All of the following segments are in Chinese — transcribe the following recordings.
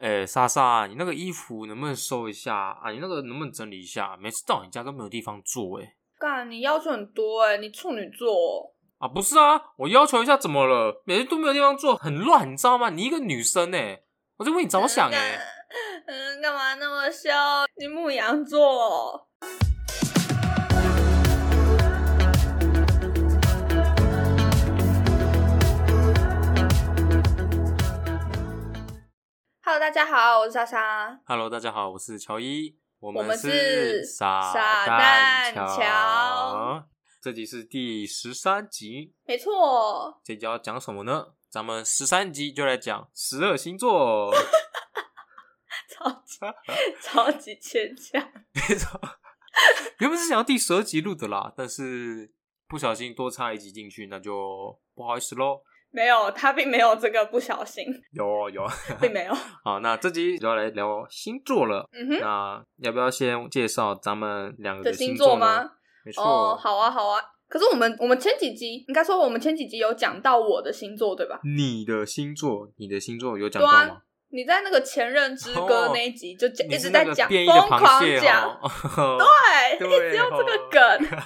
哎，莎莎，你那个衣服能不能收一下啊？你那个能不能整理一下？每次到你家都没有地方坐，哎，干，你要求很多哎，你处女座啊？不是啊，我要求一下怎么了？每次都没有地方坐，很乱，你知道吗？你一个女生哎，我在为你着想哎。嗯，干嘛那么凶？你牧羊座。Hello，大家好，我是莎莎。Hello，大家好，我是乔伊。我们是傻蛋乔。这集是第十三集，没错。这集要讲什么呢？咱们十三集就来讲十二星座。超级 超级牵强。没错，原本是想要第十二集录的啦，但是不小心多插一集进去，那就不好意思喽。没有，他并没有这个不小心。有有，并没有。好，那这集就要来聊星座了。嗯哼，那要不要先介绍咱们两个的星座吗？没错。哦，好啊，好啊。可是我们我们前几集应该说我们前几集有讲到我的星座，对吧？你的星座，你的星座有讲到吗？你在那个前任之歌那一集就讲，一直在讲，疯狂讲，对，一直用这个 梗。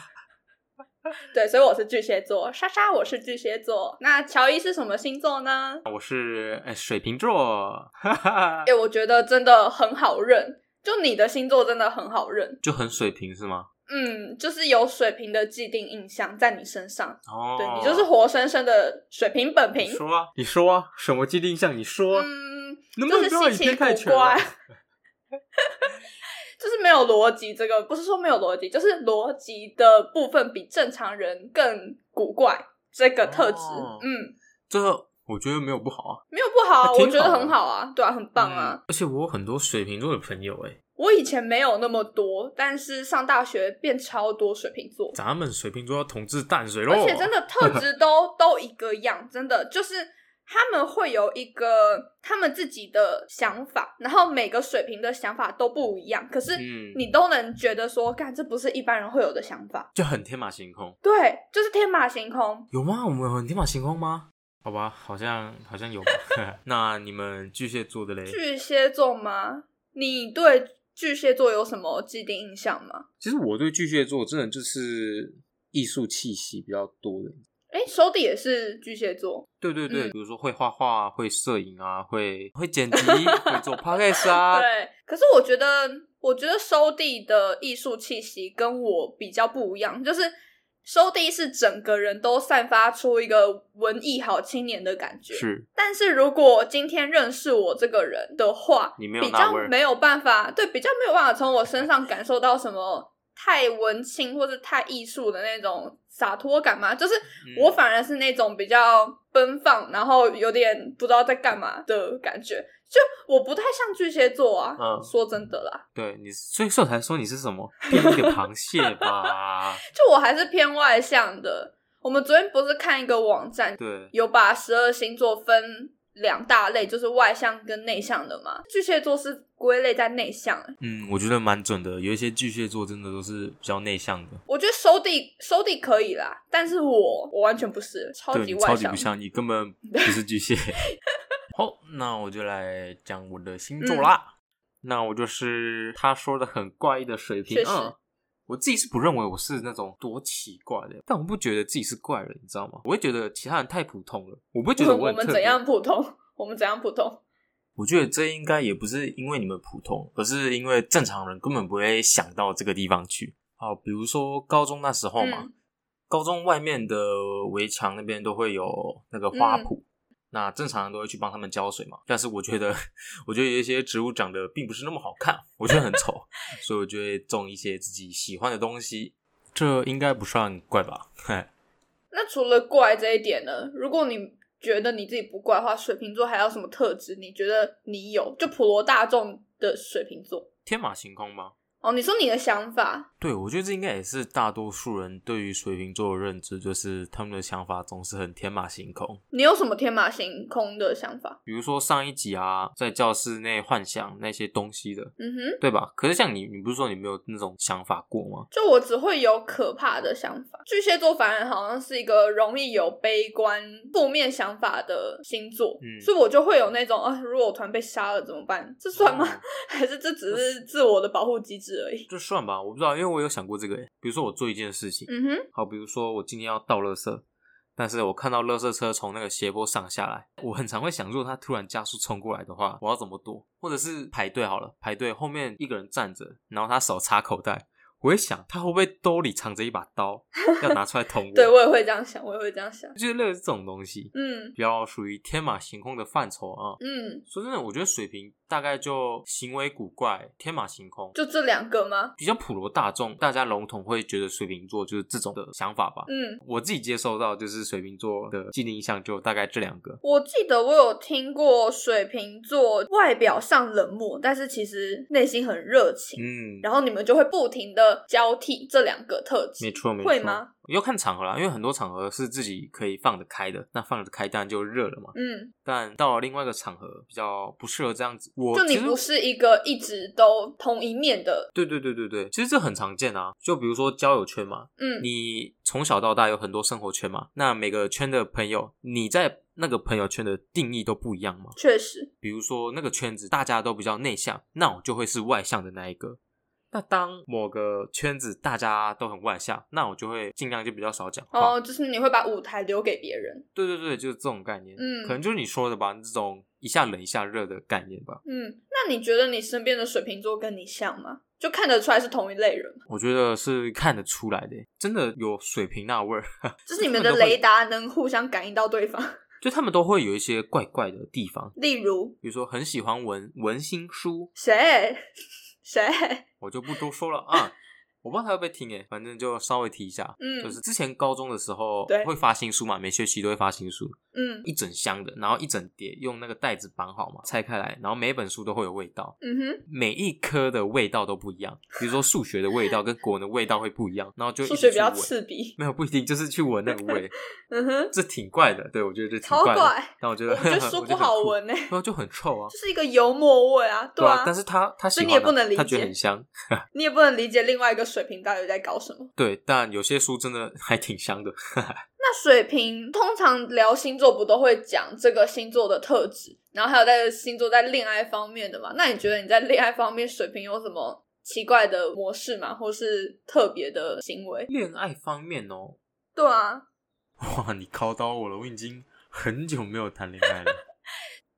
对，所以我是巨蟹座，莎莎我是巨蟹座。那乔伊是什么星座呢？我是水瓶座。哎，我觉得真的很好认，就你的星座真的很好认，就很水平是吗？嗯，就是有水平的既定印象在你身上。哦，对你就是活生生的水平本平。说啊，你说啊，什么既定印象？你说，嗯，就是稀奇古怪。就是没有逻辑，这个不是说没有逻辑，就是逻辑的部分比正常人更古怪。这个特质，嗯，这个我觉得没有不好啊，没有不好啊，我觉得很好啊，对啊，很棒啊。而且我有很多水瓶座的朋友，哎，我以前没有那么多，但是上大学变超多水瓶座。咱们水瓶座要统治淡水喽，而且真的特质都 都一个样，真的就是。他们会有一个他们自己的想法，然后每个水平的想法都不一样，可是你都能觉得说，干这不是一般人会有的想法，就很天马行空。对，就是天马行空。有吗？我们很天马行空吗？好吧，好像好像有。那你们巨蟹座的嘞？巨蟹座吗？你对巨蟹座有什么既定印象吗？其实我对巨蟹座真的就是艺术气息比较多的。哎，收弟也是巨蟹座。对对对，比如说会画画、会摄影啊，会会剪辑、会做 podcast 啊。对，可是我觉得，我觉得收弟的艺术气息跟我比较不一样，就是收弟是整个人都散发出一个文艺好青年的感觉。是，但是如果今天认识我这个人的话，你没有比较没有办法，对，比较没有办法从我身上感受到什么。太文青或者太艺术的那种洒脱感嘛，就是我反而是那种比较奔放，然后有点不知道在干嘛的感觉。就我不太像巨蟹座啊，说真的啦。对你，所以说才说你是什么螃蟹吧？就我还是偏外向的。我们昨天不是看一个网站，对，有把十二星座分。两大类就是外向跟内向的嘛，巨蟹座是归类在内向。嗯，我觉得蛮准的，有一些巨蟹座真的都是比较内向的。我觉得收地收地可以啦，但是我我完全不是，超级外向，超级不像你，根本 不是巨蟹。好，那我就来讲我的星座啦。那我就是他说的很怪异的水瓶啊。我自己是不认为我是那种多奇怪的，但我不觉得自己是怪人，你知道吗？我会觉得其他人太普通了，我不会觉得我们怎样普通，我们怎样普通？我觉得这应该也不是因为你们普通，而是因为正常人根本不会想到这个地方去。好，比如说高中那时候嘛，高中外面的围墙那边都会有那个花圃。那正常人都会去帮他们浇水嘛，但是我觉得，我觉得有一些植物长得并不是那么好看，我觉得很丑，所以我就会种一些自己喜欢的东西。这应该不算怪吧？那除了怪这一点呢？如果你觉得你自己不怪的话，水瓶座还有什么特质？你觉得你有？就普罗大众的水瓶座，天马行空吗？哦，你说你的想法，对，我觉得这应该也是大多数人对于水瓶座的认知，就是他们的想法总是很天马行空。你有什么天马行空的想法？比如说上一集啊，在教室内幻想那些东西的，嗯哼，对吧？可是像你，你不是说你没有那种想法过吗？就我只会有可怕的想法。巨蟹座反而好像是一个容易有悲观、负面想法的星座，嗯所以我就会有那种啊，如果我团被杀了怎么办？这算吗？哦 还是这只是自我的保护机制而已？就算吧，我不知道，因为我有想过这个。比如说我做一件事情，嗯哼，好，比如说我今天要倒垃圾，但是我看到垃圾车从那个斜坡上下来，我很常会想，如果他突然加速冲过来的话，我要怎么躲？或者是排队好了，排队后面一个人站着，然后他手插口袋，我会想他会不会兜里藏着一把刀，要拿出来捅我？对我也会这样想，我也会这样想。就是类似这种东西，嗯比较属于天马行空的范畴啊。嗯，说真的，我觉得水瓶大概就行为古怪、天马行空，就这两个吗？比较普罗大众，大家笼统会觉得水瓶座就是这种的想法吧。嗯，我自己接受到就是水瓶座的既定印象就大概这两个。我记得我有听过水瓶座外表上冷漠，但是其实内心很热情。嗯，然后你们就会不停的交替这两个特质，没错没错。会吗？要看场合啦，因为很多场合是自己可以放得开的，那放得开当然就热了嘛。嗯，但到了另外一个场合，比较不适合这样子。我就你不是一个一直都同一面的，对对对对对，其实这很常见啊。就比如说交友圈嘛，嗯你从小到大有很多生活圈嘛，那每个圈的朋友，你在那个朋友圈的定义都不一样嘛。确实，比如说那个圈子大家都比较内向，那我就会是外向的那一个。那当某个圈子大家都很外向，那我就会尽量就比较少讲话。哦，就是你会把舞台留给别人，对对对，就是这种概念。嗯可能就是你说的吧，这种一下冷一下热的概念吧。嗯，那你觉得你身边的水瓶座跟你像吗？就看得出来是同一类人吗，我觉得是看得出来的，真的有水瓶那味儿。就是你们的雷达能互相感应到对方，就他们都会有一些怪怪的地方，例如比如说很喜欢文文心书，谁谁，我就不多说了啊。我不知道他会不会听诶，反正就稍微提一下。嗯就是之前高中的时候对会发新书嘛，每学期都会发新书，嗯一整箱的，然后一整叠，用那个袋子绑好嘛，拆开来，然后每一本书都会有味道，嗯哼，每一科的味道都不一样。比如说数学的味道跟国文的味道会不一样，然后就数学比较。刺鼻，没有不一定，就是去闻那个味，嗯哼，这挺怪的。对我觉得这挺怪的。超怪，但我觉得我觉得书不好，闻呢、然后就很臭啊。就是一个油墨味啊，对啊，但是他他喜欢啊，所以你也不能理解他觉得很香。你也不能理解另外一个水瓶到底在搞什么。对，但有些书真的还挺香的。那水瓶通常聊星座不都会讲这个星座的特质，然后还有在星座在恋爱方面的嘛？那你觉得你在恋爱方面水瓶有什么奇怪的模式吗？或是特别的行为？恋爱方面哦，对啊，哇，你考到我了，我已经很久没有谈恋爱了。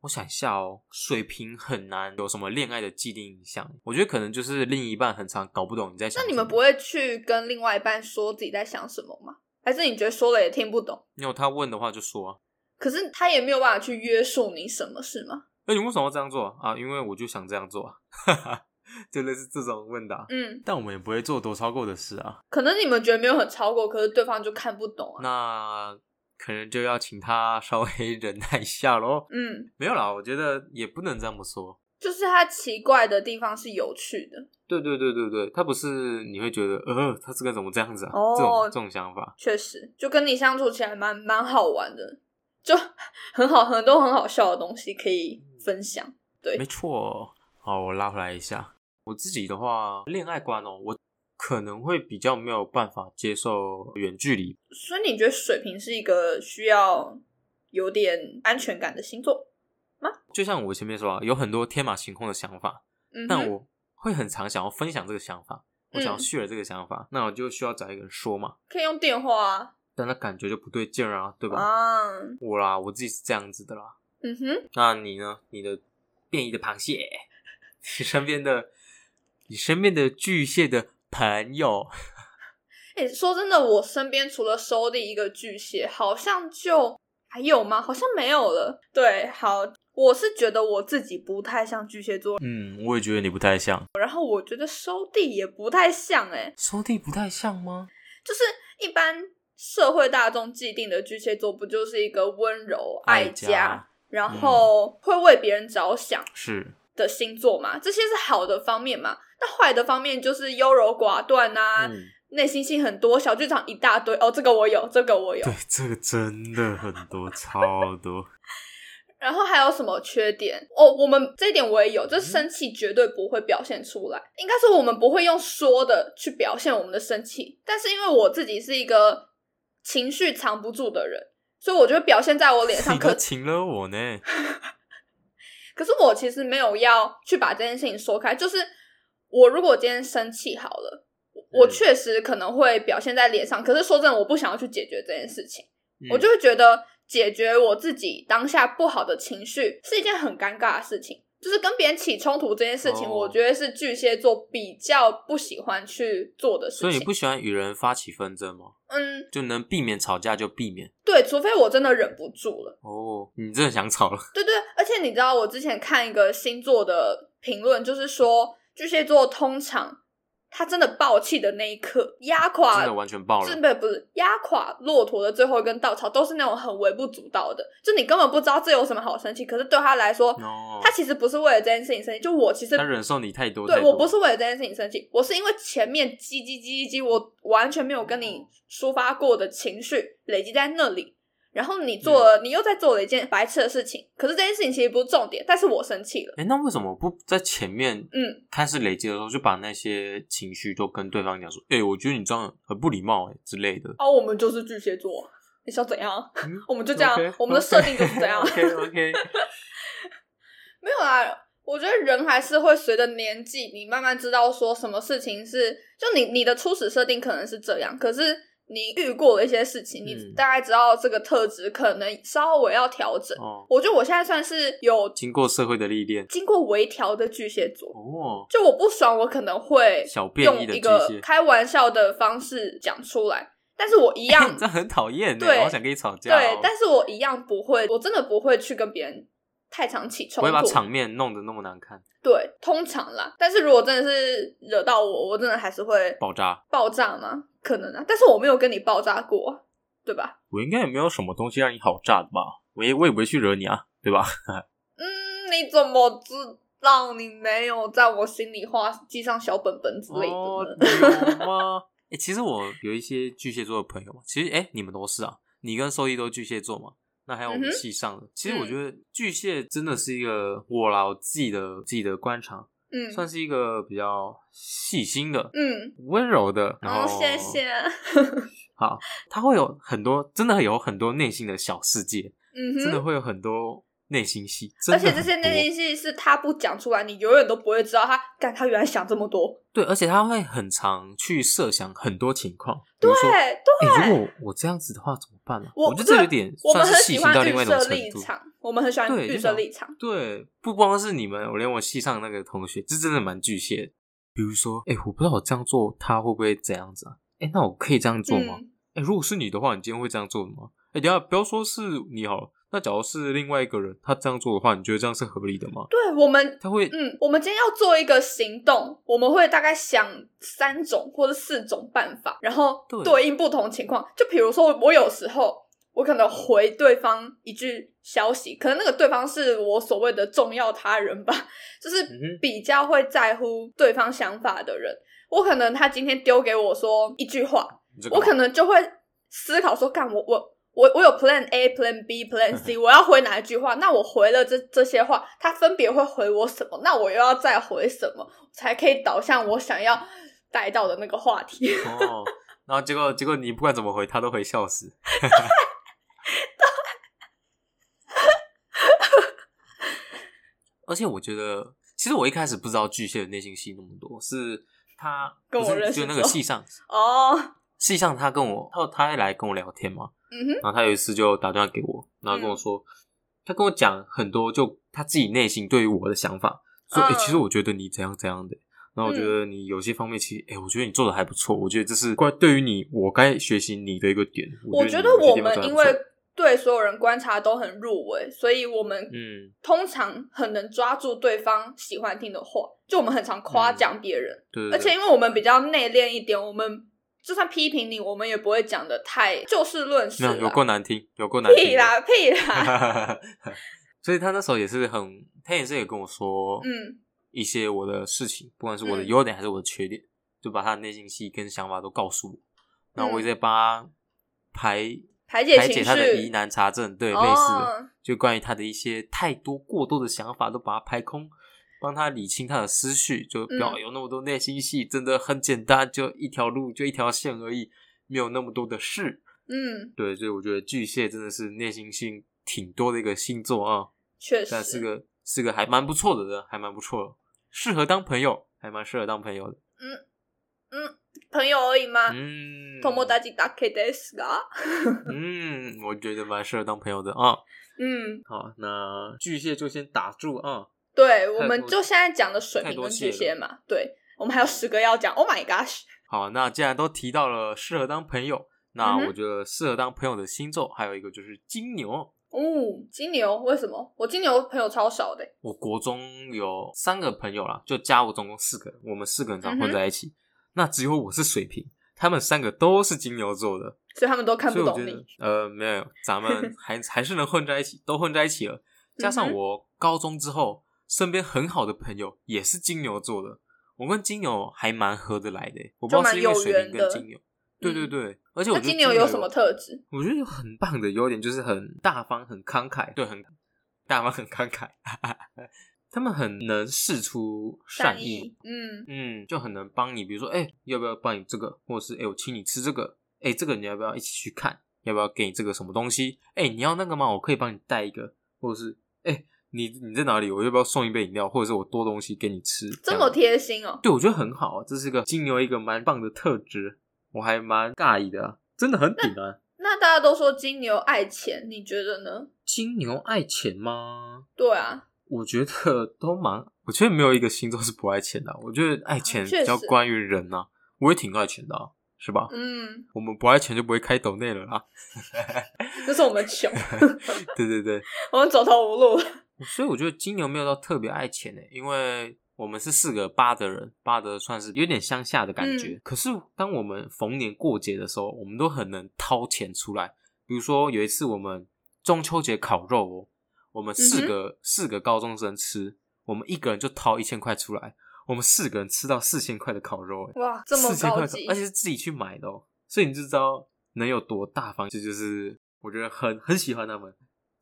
我想一下哦，水瓶很难有什么恋爱的既定印象。我觉得可能就是另一半很常搞不懂你在想什么。那你们不会去跟另外一半说自己在想什么吗？还是你觉得说了也听不懂？你有他问的话就说啊。可是他也没有办法去约束你什么，是吗？那、你为什么要这样做啊？因为我就想这样做啊，就类似这种问答。嗯，但我们也不会做多超过的事啊。可能你们觉得没有很超过，可是对方就看不懂啊。那可能就要请他稍微 忍耐一下喽。嗯，没有啦，我觉得也不能这么说。就是他奇怪的地方是有趣的。对对对对对，他不是你会觉得呃，他这个怎么这样子啊？哦这种这种想法。确实，就跟你相处起来蛮蛮好玩的，就 很好，很多很好笑的东西可以分享。对没错。好，我拉回来一下。我自己的话，恋爱观哦，我可能会比较没有办法接受远距离。所以你觉得水瓶是一个需要有点安全感的星座吗？就像我前面说啊，有很多天马行空的想法，嗯，但我会很常想要分享这个想法，我想要嗯 share 这个想法，那我就需要找一个人说嘛。可以用电话啊。但那感觉就不对劲儿啊，对吧？啊，我啦，我自己是这样子的啦。嗯哼，那你呢？你的变异的螃蟹，你身边的，你身边的巨蟹的朋友，哎、说真的，我身边除了收弟一个巨蟹，好像就还有吗？好像没有了。对，好，我是觉得我自己不太像巨蟹座，嗯，我也觉得你不太像，然后我觉得收地也不太像、哎，收地不太像吗？就是一般社会大众既定的巨蟹座，不就是一个温柔、爱爱家然后会为别人着想，是，的星座嘛，这些是好的方面嘛。那坏的方面就是优柔寡断啊，嗯，内心性很多，小剧场一大堆。哦，这个我有，这个我有。对，这个真的很多，超多。然后还有什么缺点？哦，我们这一点我也有，就是生气绝对不会表现出来，应该说我们不会用说的去表现我们的生气。但是因为我自己是一个情绪藏不住的人，所以我就会表现在我脸上。你可都请了我呢，可是我其实没有要去把这件事情说开，就是我如果今天生气好了，我嗯确实可能会表现在脸上。可是说真的，我不想要去解决这件事情，嗯我就会觉得解决我自己当下不好的情绪是一件很尴尬的事情。就是跟别人起冲突这件事情，哦我觉得是巨蟹座比较不喜欢去做的事情。所以你不喜欢与人发起纷争吗？嗯，就能避免吵架就避免。对，除非我真的忍不住了。哦，你真的想吵了？对对，而且你知道，我之前看一个星座的评论，就是说巨蟹座通常他真的爆气的那一刻，压垮真的完全爆了真。的不是压垮骆驼的最后一根稻草，都是那种很微不足道的，就你根本不知道这有什么好生气，可是对他来说，哦，他其实不是为了这件事情生气，就我其实他忍受你太多，太多对我不是为了这件事情生气，我是因为前面叽叽叽叽叽，我完全没有跟你抒发过的情绪累积在那里，然后你做了，你又在做了一件白痴的事情，可是这件事情其实不是重点，但是我生气了，哎，那为什么不在前面嗯，开始累积的时候就把那些情绪都跟对方讲说？哎，我觉得你这样很不礼貌，哎之类的。哦，我们就是巨蟹座，你想怎样？嗯？我们就这样我们的设定就是这样。OK OK，没有啊，我觉得人还是会随着年纪，你慢慢知道说什么事情是，就你你的初始设定可能是这样，可是你遇过的一些事情，你嗯。大概知道这个特质可能稍微要调整。哦，我觉得我现在算是有经过社会的历练，经过微调的巨蟹座。哦，就我不爽，我可能会用一个，开玩笑的方式讲出来，但是我一样 这很讨厌呢，对。我好想跟你吵架哦。对，但是我一样不会，我真的不会去跟别人太常起冲不会把。场面弄得那么难看，对，通常啦。但是如果真的是惹到我，我真的还是会爆炸。爆炸吗？可能啊，但是我没有跟你爆炸过，对吧？我应该也没有什么东西让你好炸的吧？我也我也不会去惹你啊，对吧？嗯，你怎么知道你没有在我心里画记上小本本之类的吗？哎、其实我有一些巨蟹座的朋友嘛，其实哎、你们都是啊，你跟收益都巨蟹座嘛，那还有我们系上的，其实我嗯觉得巨蟹真的是一个我啦，我自己的自己的观察，嗯算是一个比较细心的、嗯，温柔的，然 好，后谢谢。好，他会有很多，真的有很多内心的小世界，嗯。真的会有很多内心戏，而且这些内心戏是他不讲出来，你永远都不会知道他，干他原来想这么多。对，而且他会很常去设想很多情况，对哎、对，如果我这样子的话怎么办呢、我觉得这有点我们算是细很喜欢心到另外一预设种程度。立场，我们很喜欢预设立场。对，不光是你们，我连我系上那个同学，这真的蛮巨蟹。比如说，哎、我不知道我这样做他会不会怎样子啊？哎、那我可以这样做吗？嗯哎、如果是你的话，你今天会这样做的吗？哎、等下不要说是你好了，那假如是另外一个人，他这样做的话，你觉得这样是合理的吗？对我们他会，嗯，我们今天要做一个行动，我们会大概想三种或者四种办法，然后对对应不同情况。就比如说，我有时候我可能回对方一句消息，可能那个对方是我所谓的重要他人吧，就是比较会在乎对方想法的人。我可能他今天丢给我说一句话，我可能就会思考说，干我我我我有 Plan A、Plan B、Plan C，我要回哪一句话？那我回了这这些话，他分别会回我什么？那我又要再回什么，才可以导向我想要带到的那个话题？哦，然后结果结果你不管怎么回，他都会笑死。而且我觉得，其实我一开始不知道巨蟹的内心戏那么多，是他跟我认识就那个戏上，哦，戏上他跟我他他还来跟我聊天嘛，嗯哼，然后他有一次就打电话给我，然后跟我说，他跟我讲很多就他自己内心对于我的想法，说哎、其实我觉得你怎样怎样的。然后我觉得你有些方面其实，哎、我觉得你做的还不错。我觉得这是关对于你，我该学习你的一个点。我觉得我们因为对所有人观察都很入微，所以我们嗯，通常很能抓住对方喜欢听的话，就我们很常夸奖别人。对对对，而且因为我们比较内敛一点，我们就算批评你，我们也不会讲的太就事论事。没有有够难听，有够难听。屁啦屁啦！所以他那时候也是很他也是也跟我说，嗯。一些我的事情，不管是我的嗯。优点还是我的缺点，就把他的内心戏跟想法都告诉我，然后我也嗯在帮他排排解排解他的疑难杂症，对，类似的，哦就关于他的一些太多过多的想法都把它排空，帮他理清他的思绪，就不要嗯有那么多内心戏，真的很简单，就一条路，就一条线而已，没有那么多的事。嗯，对，所以我觉得巨蟹真的是内心戏挺多的一个星座啊，确实但是个是个还蛮不错的人，还蛮不错的，适合当朋友，还蛮适合当朋友的。嗯，朋友而已吗？嗯，友達だけですが。嗯，我觉得蛮适合当朋友的啊。嗯，好，那巨蟹就先打住啊。 对，我们就现在讲的水太瓶跟多蟹了巨蟹嘛，对，我们还有十个要讲。Oh my gosh！好，那既然都提到了适合当朋友，那我觉得适合当朋友的星座还有一个就是金牛。哦，金牛为什么？我金牛朋友超少的欸。我国中有三个朋友啦，就加我总共四个人，我们四个人常混在一起。那只有我是水瓶，他们三个都是金牛座的，所以他们都看不懂你。呃没有，咱们 还还是能混在一起，都混在一起了。加上我高中之后，身边很好的朋友也是金牛座的，我跟金牛还蛮合得来的欸。我不知道是因为水瓶跟金牛，对对对，而且我觉得金牛有什么特质？我觉得有很棒的优点，就是很大方、很慷慨，对，很大方、很慷慨。他们很能试出善意，意，嗯嗯，就很能帮你，比如说，哎、要不要帮你这个，或者是，哎、我请你吃这个，哎、这个你要不要一起去看？要不要给你这个什么东西？哎、你要那个吗？我可以帮你带一个，或者是，哎、你你在哪里？我要不要送一杯饮料，或者是我多东西给你吃？这么贴心哦。对，我觉得很好，这是个金牛一个蛮棒的特质，我还蛮尬意的啊，真的很顶啊。那大家都说金牛爱钱，你觉得呢？金牛爱钱吗？对啊，我觉得都蛮，我觉得没有一个星座是不爱钱的啊、我觉得爱钱比较关于人呐、我也挺爱钱的、啊，是吧？嗯，我们不爱钱就不会开抖内了啦。这是我们穷，对对对，我们走投无路。所以我觉得金牛没有到特别爱钱呢、因为我们是四个八的人，八的算是有点乡下的感觉。可是当我们逢年过节的时候，我们都很能掏钱出来。比如说有一次我们中秋节烤肉哦，我们四个、四个高中生吃，我们一个人就掏一千块出来，我们四个人吃到四千块的烤肉、欸，哇，这么高级而，且是自己去买的哦，所以你就知道能有多大方。这就是我觉得很很喜欢他们，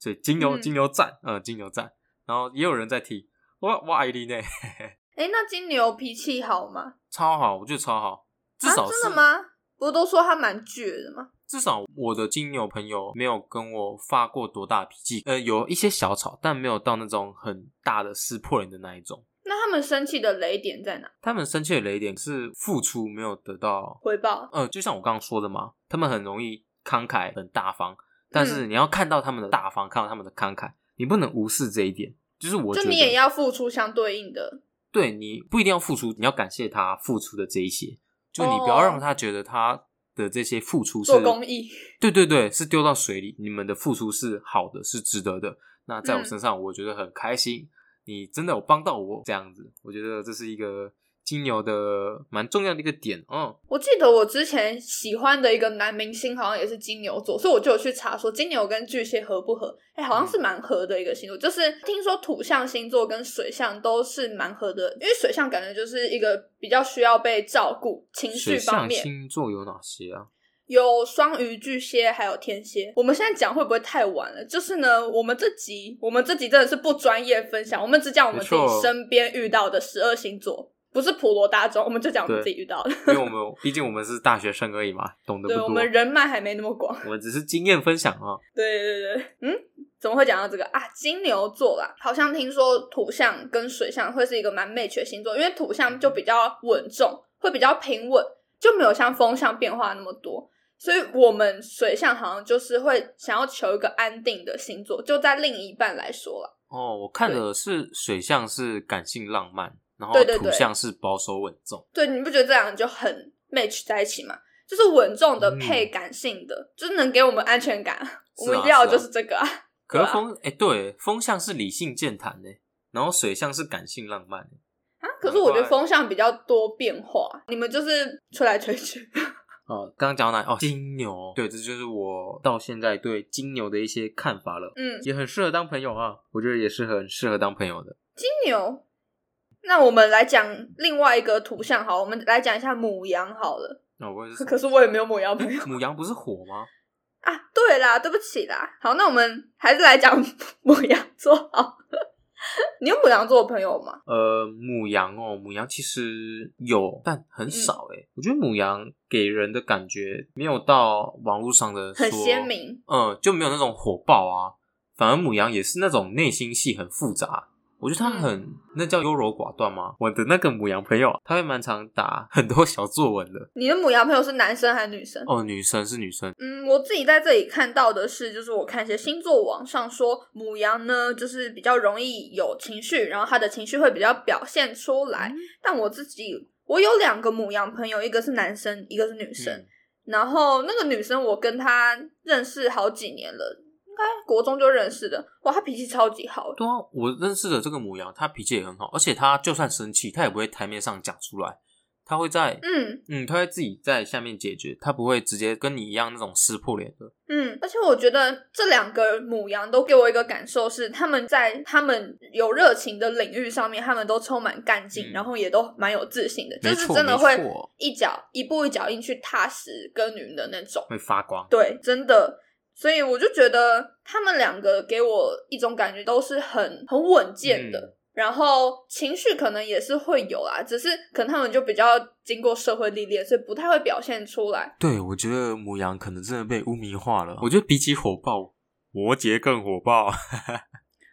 所以金牛、嗯金牛赞，嗯，金牛赞。然后也有人在提，我我爱你呢，哎，那金牛脾气好吗？超好，我觉得超好，至少啊、真的吗？不是都说他蛮倔的吗？至少我的金牛朋友没有跟我发过多大脾气，呃，有一些小吵，但没有到那种很大的撕破脸的那一种。那他们生气的雷点在哪？他们生气的雷点是付出没有得到回报？呃，就像我刚刚说的嘛，他们很容易慷慨、很大方，但嗯是你要看到他们的大方，看到他们的慷慨，你不能无视这一点。就是我觉得，就你也要付出相对应的。对你不一定要付出，你要感谢他付出的这一些，就你不要哦让他觉得他的这些付出是做公益，对对对，是丢到水里，你们的付出是好的，是值得的。那在我嗯身上，我觉得很开心，你真的有帮到我，这样子，我觉得这是一个金牛的蛮重要的一个点哦。我记得我之前喜欢的一个男明星好像也是金牛座，所以我就有去查说金牛跟巨蟹合不合？哎、好像是蛮合的一个星座。就是听说土象星座跟水象都是蛮合的，因为水象感觉就是一个比较需要被照顾情绪方面，星座有哪些啊？有双鱼、巨蟹，还有天蝎。我们现在讲会不会太晚了？就是呢，我们这集我们这集真的是不专业分享，我们只讲我们自己身边遇到的十二星座，不是普罗大众，我们就讲我们自己遇到的。因为我们毕竟我们是大学生而已嘛，懂得不对，多。我们人脉还没那么广。我们只是经验分享啊。对对对，嗯，怎么会讲到这个啊？金牛座啦，好像听说土象跟水象会是一个蛮 match 的星座，因为土象就比较稳重，会比较平稳，就没有像风象变化那么多。所以我们水象好像就是会想要求一个安定的星座，就在另一半来说了。哦，我看的是水象是感性浪漫，然后对对对土象是保守稳重。对，你不觉得这两个就很 match 在一起吗？就是稳重的嗯配感性的，就是能给我们安全感。我们要的就是这个啊。可是风，哎、对，风象是理性健谈的，然后水象是感性浪漫的。啊，可是我觉得风向比较多变化，你们就是吹来吹去。哦，刚刚讲到哪？哦，金牛，对，这就是我到现在对金牛的一些看法了，嗯，也很适合当朋友啊，我觉得也是很适合当朋友的。金牛。那我们来讲另外一个图像，好，我们来讲一下母羊好了。那我也是可是我也没有母羊朋友母羊不是火吗？啊。对啦，对不起啦。好，那我们还是来讲 母羊座好了。你有母羊座的朋友吗？呃，母羊哦，母羊其实有，但很少嗯诶、我觉得母羊给人的感觉没有到网络上的很说鲜明，嗯，就没有那种火爆啊。反而母羊也是那种内心戏很复杂。我觉得他嗯很、那叫优柔寡断吗？我的那个母羊朋友，他会蛮常打很多小作文的。你的母羊朋友是男生还是女生？哦，女生是女生，嗯，我自己在这里看到的是，就是我看一些星座网上说，母羊呢就是比较容易有情绪，然后他的情绪会比较表现出来。嗯但我自己，我有两个母羊朋友，一个是男生，一个是女生。嗯然后那个女生，我跟她认识好几年了，应该国中就认识的。哇，他脾气超级好，对啊，我认识的这个母羊，他脾气也很好，而且他就算生气，他也不会台面上讲出来，他会在嗯嗯，他会自己在下面解决，他不会直接跟你一样那种撕破脸的。嗯，而且我觉得这两个母羊都给我一个感受是，他们在他们有热情的领域上面，他们都充满干劲，嗯然后也都蛮有自信的，就是真的会一脚一步一脚印去踏实耕耘的那种。会发光。对，真的。所以我就觉得他们两个给我一种感觉都是很很稳健的，嗯然后情绪可能也是会有啦，只是可能他们就比较经过社会历练，所以不太会表现出来。对，我觉得母羊可能真的被污名化了。我觉得比起火爆，摩羯更火爆。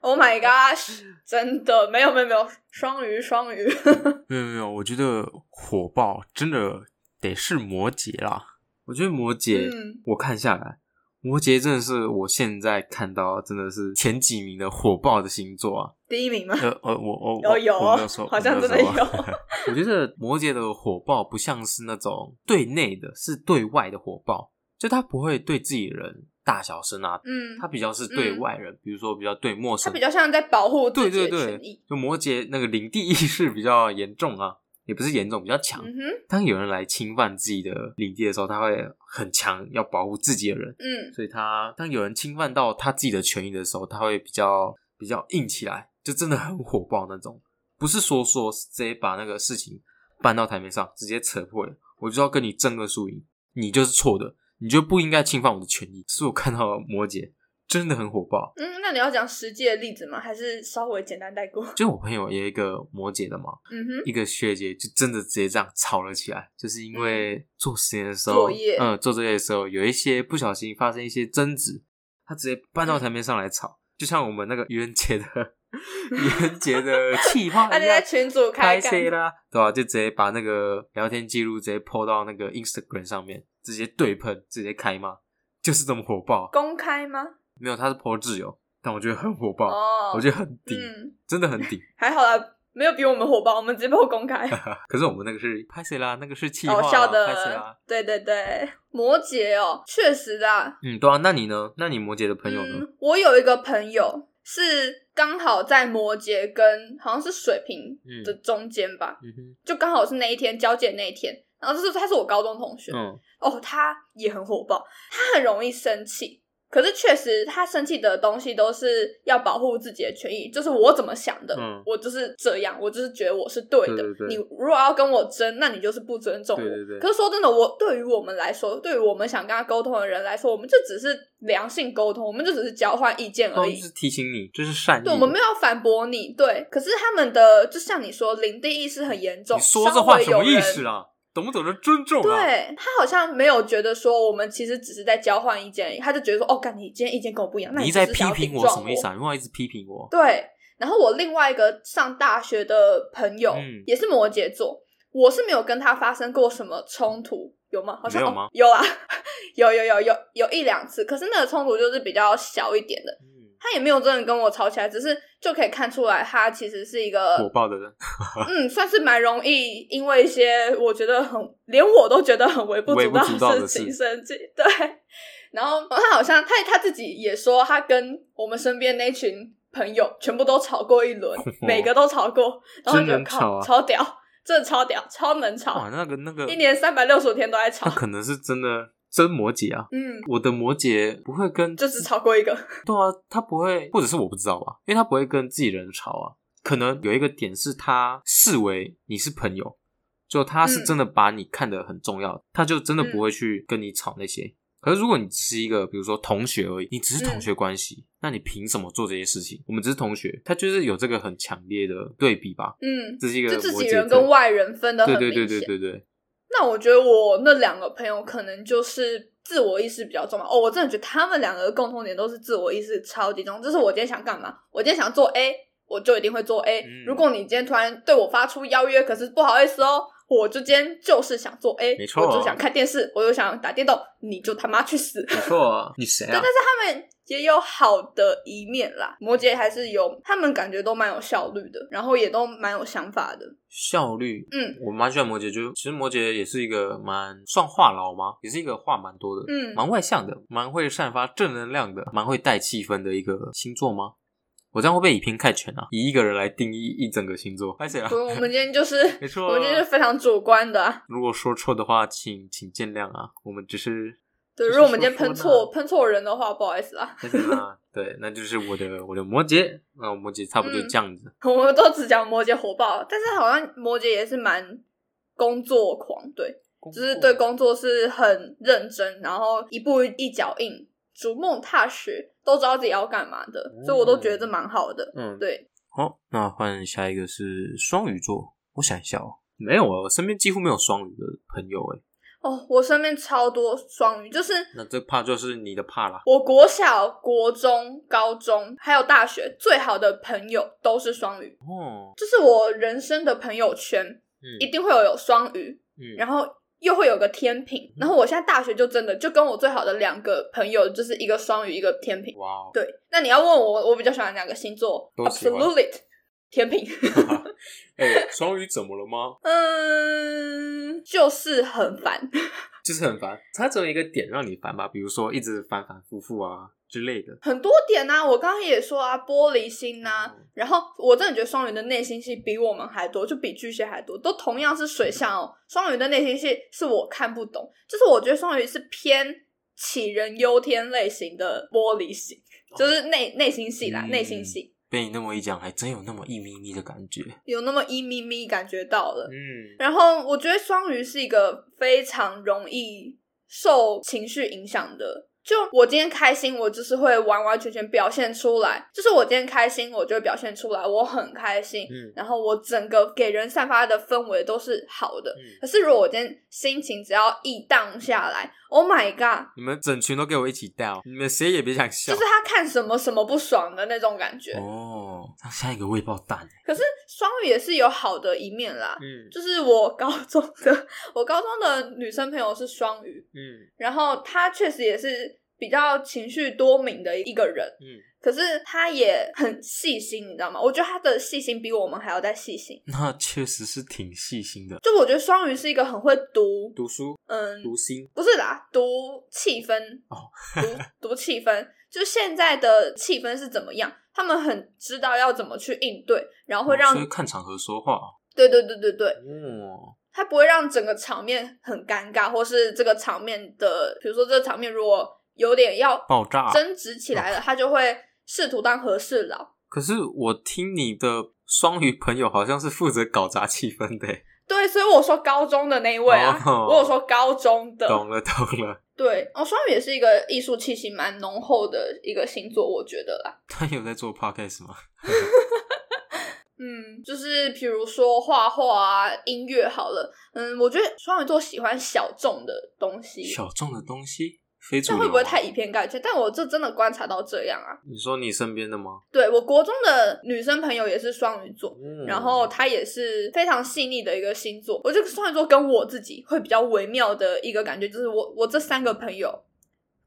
Oh my gosh！真的没有没有没有，双鱼双鱼。没有没有，我觉得火爆真的得是摩羯啦。我觉得摩羯，嗯我看下来，摩羯真的是我现在看到真的是前几名的火爆的星座啊。第一名吗？呃呃，我我有有我没有说，好像真的有 我觉得摩羯的火爆不像是那种对内的，是对外的火爆，就他不会对自己人大小声啊，嗯，他比较是对外人，比如说比较对陌生，他比较像在保护自己对对对的权益。，就摩羯那个领地意识比较严重啊，也不是严重，比较强。嗯，当有人来侵犯自己的领地的时候，他会很强，要保护自己的人。嗯所以他当有人侵犯到他自己的权益的时候，他会比较比较硬起来，就真的很火爆那种。不是说说直接把那个事情搬到台面上，直接扯破了，我就要跟你争个输赢，你就是错的，你就不应该侵犯我的权益。是我看到摩羯真的很火爆，嗯，那你要讲实际的例子吗？还是稍微简单带过？就我朋友也有一个摩羯的嘛，嗯哼，一个学姐就真的直接这样吵了起来，就是因为做实验的时候，作业嗯，做作业的时候有一些不小心发生一些争执，他直接搬到台面上来吵，就像我们那个愚人节的 愚人节的气话他就在。群组开开干啦，对吧、就直接把那个聊天记录直接 PO 到那个 Instagram 上面，直接对喷，直接开骂，就是这么火爆。公开吗？没有，他是 PO 自由，但我觉得很火爆，哦，我觉得很顶，嗯，真的很顶。还好啦，没有比我们火爆，我们直接被我公开。可是我们那个是拍谁啦？那个是气笑拍谁啦的？，对对对，摩羯哦，确实的。嗯，对啊，那你呢？那你摩羯的朋友呢？嗯，我有一个朋友是刚好在摩羯跟好像是水瓶的中间吧，就刚好是那一天交界那一天。然后就是他是我高中同学，嗯，哦，他也很火爆，他很容易生气。可是确实，他生气的东西都是要保护自己的权益，就是我怎么想的，嗯我就是这样，我就是觉得我是对的。对对对你如果要跟我争，那你就是不尊重我。可是说真的，我对于我们来说，对于我们想跟他沟通的人来说，我们就只是良性沟通，我们就只是交换意见而已。就是提醒你，这是善意。对，我们没有要反驳你，对。可是他们的，就像你说，领地意识很严重。你说这话什么意思啊？懂不懂得尊重啊？对他好像没有觉得说我们其实只是在交换意见而已，他就觉得说哦，干你今天意见跟我不一样，那你只在批评我什么意思啊？你为什么一直批评我？对，然后我另外一个上大学的朋友、嗯也是摩羯座，我是没有跟他发生过什么冲突，有吗？好像没有吗哦有啊，有有有有有一两次，可是那个冲突就是比较小一点的，嗯，他也没有真的跟我吵起来，只是就可以看出来他其实是一个火爆的人，嗯，算是蛮容易因为一些我觉得很连我都觉得很微不足道的的事情生气，对。然后他好像他他自己也说，他跟我们身边那群朋友全部都吵过一轮，每个都吵过，然后真就靠超屌，真的超屌，超能吵哇，，那个那个，一年三百六十五天都在吵那，可能是真的真摩羯啊。嗯，我的摩羯不会跟就只吵过一个，对啊，他不会，或者是我不知道吧，因为他不会跟自己人吵啊，可能有一个点是他视为你是朋友，就他是嗯真的把你看得很重要，他就真的不会去跟你吵那些。可是如果你只是一个比如说同学而已，你只是同学关系，那你凭什么做这些事情？我们只是同学，他就是有这个很强烈的对比吧。嗯，这是一个就自己摩羯跟外人分的很对。对对对对对，那我觉得我那两个朋友可能就是自我意识比较重嘛。哦，我真的觉得他们两个的共同点都是自我意识超级重。就是我今天想干嘛，我今天想做 A，我就一定会做 A、嗯如果你今天突然对我发出邀约，可是不好意思哦，我之间就是想做 A，没错我就想看电视，我就想打电动，你就他妈去死。没错啊，你谁啊但是？他们也有好的一面啦，摩羯还是有，他们感觉都蛮有效率的，然后也都蛮有想法的。效率，嗯我蛮喜欢摩羯，就其实摩羯也是一个蛮算话痨吗？也是一个话蛮多的，嗯，蛮外向的，蛮会散发正能量的，蛮会带气氛的一个星座吗？我这样会不会以偏概全啊？以一个人来定义一整个星座？拍谁啊不？我们今天就是，没错我们今天是非常主观的、啊。如果说错的话，请请见谅啊，我们只是对，是如果我们今天喷错喷错人的话，不好意思啊，对，那就是我的我的摩羯，那我摩羯差不多就这样子。我们都只讲摩羯火爆，但是好像摩羯也是蛮工作狂，对，就是对工作是很认真，然后一步一脚印，逐梦踏雪，都知道自己要干嘛的，所以我都觉得这蛮好的。嗯，对，好，那换下一个是双鱼座。我想一下哦，没有啊，我身边几乎没有双鱼的朋友哎。哦，我身边超多双鱼，就是那这怕就是你的怕啦。我国小、国中、高中还有大学最好的朋友都是双鱼，哦，就是我人生的朋友圈嗯一定会有有双鱼，嗯，然后又会有个天平，然后我现在大学就真的就跟我最好的两个朋友，就是一个双鱼，一个天平。哇哦，对，那你要问我，我比较喜欢哪个星座？Absolutely，天平。哎，双鱼怎么了吗？嗯，就是很烦。就是很烦，它总有一个点让你烦吧，比如说一直反反复复啊之类的。很多点啊，我刚刚也说啊，玻璃心呐、哦然后我真的觉得双鱼的内心戏比我们还多，就比巨蟹还多，都同样是水象哦。双鱼的内心戏是我看不懂，就是我觉得双鱼是偏杞人忧天类型的玻璃心，就是内内心戏啦，嗯内心戏被你那么一讲，还真有那么一咪咪的感觉。有那么一咪咪感觉到了。嗯，然后我觉得双鱼是一个非常容易受情绪影响的。就我今天开心，我就是会完完全全表现出来。就是我今天开心，我就会表现出来，我很开心。嗯然后我整个给人散发的氛围都是好的。嗯可是如果我今天心情只要一荡下来，Oh my god，你们整群都给我一起掉，你们谁也别想笑。就是他看什么什么不爽的那种感觉。哦，下一个未爆弹。可是双鱼也是有好的一面啦。嗯 就是我高中的，我高中的女生朋友是双鱼，嗯然后她确实也是比较情绪多敏的一个人，嗯，可是他也很细心，你知道吗？我觉得他的细心比我们还要再细心。那确实是挺细心的。就我觉得双鱼是一个很会读，读书嗯，读心不是啦，读气氛哦，读读气氛，就现在的气氛是怎么样，他们很知道要怎么去应对，然后会让，所以看场合说话。对对对对对，哦，他不会让整个场面很尴尬，或是这个场面的，比如说这个场面如果有点要爆炸。争执起来了，他就会试图当和事佬。可是我听你的双鱼朋友好像是负责搞砸气氛的欸，对，所以我说高中的那一位啊，哦我有说高中的，懂了懂了。对，哦，双鱼也是一个艺术气息蛮浓厚的一个星座，我觉得啦。他有在做 podcast 吗？嗯，就是比如说画画啊、音乐好了，嗯，我觉得双鱼座喜欢小众的东西，小众的东西，非主这流。会不会太以偏概全？但我这真的观察到这样啊。你说你身边的吗？对我国中的女生朋友也是双鱼座，嗯然后她也是非常细腻的一个星座。我这个双鱼座跟我自己会比较微妙的一个感觉，就是我我这三个朋友，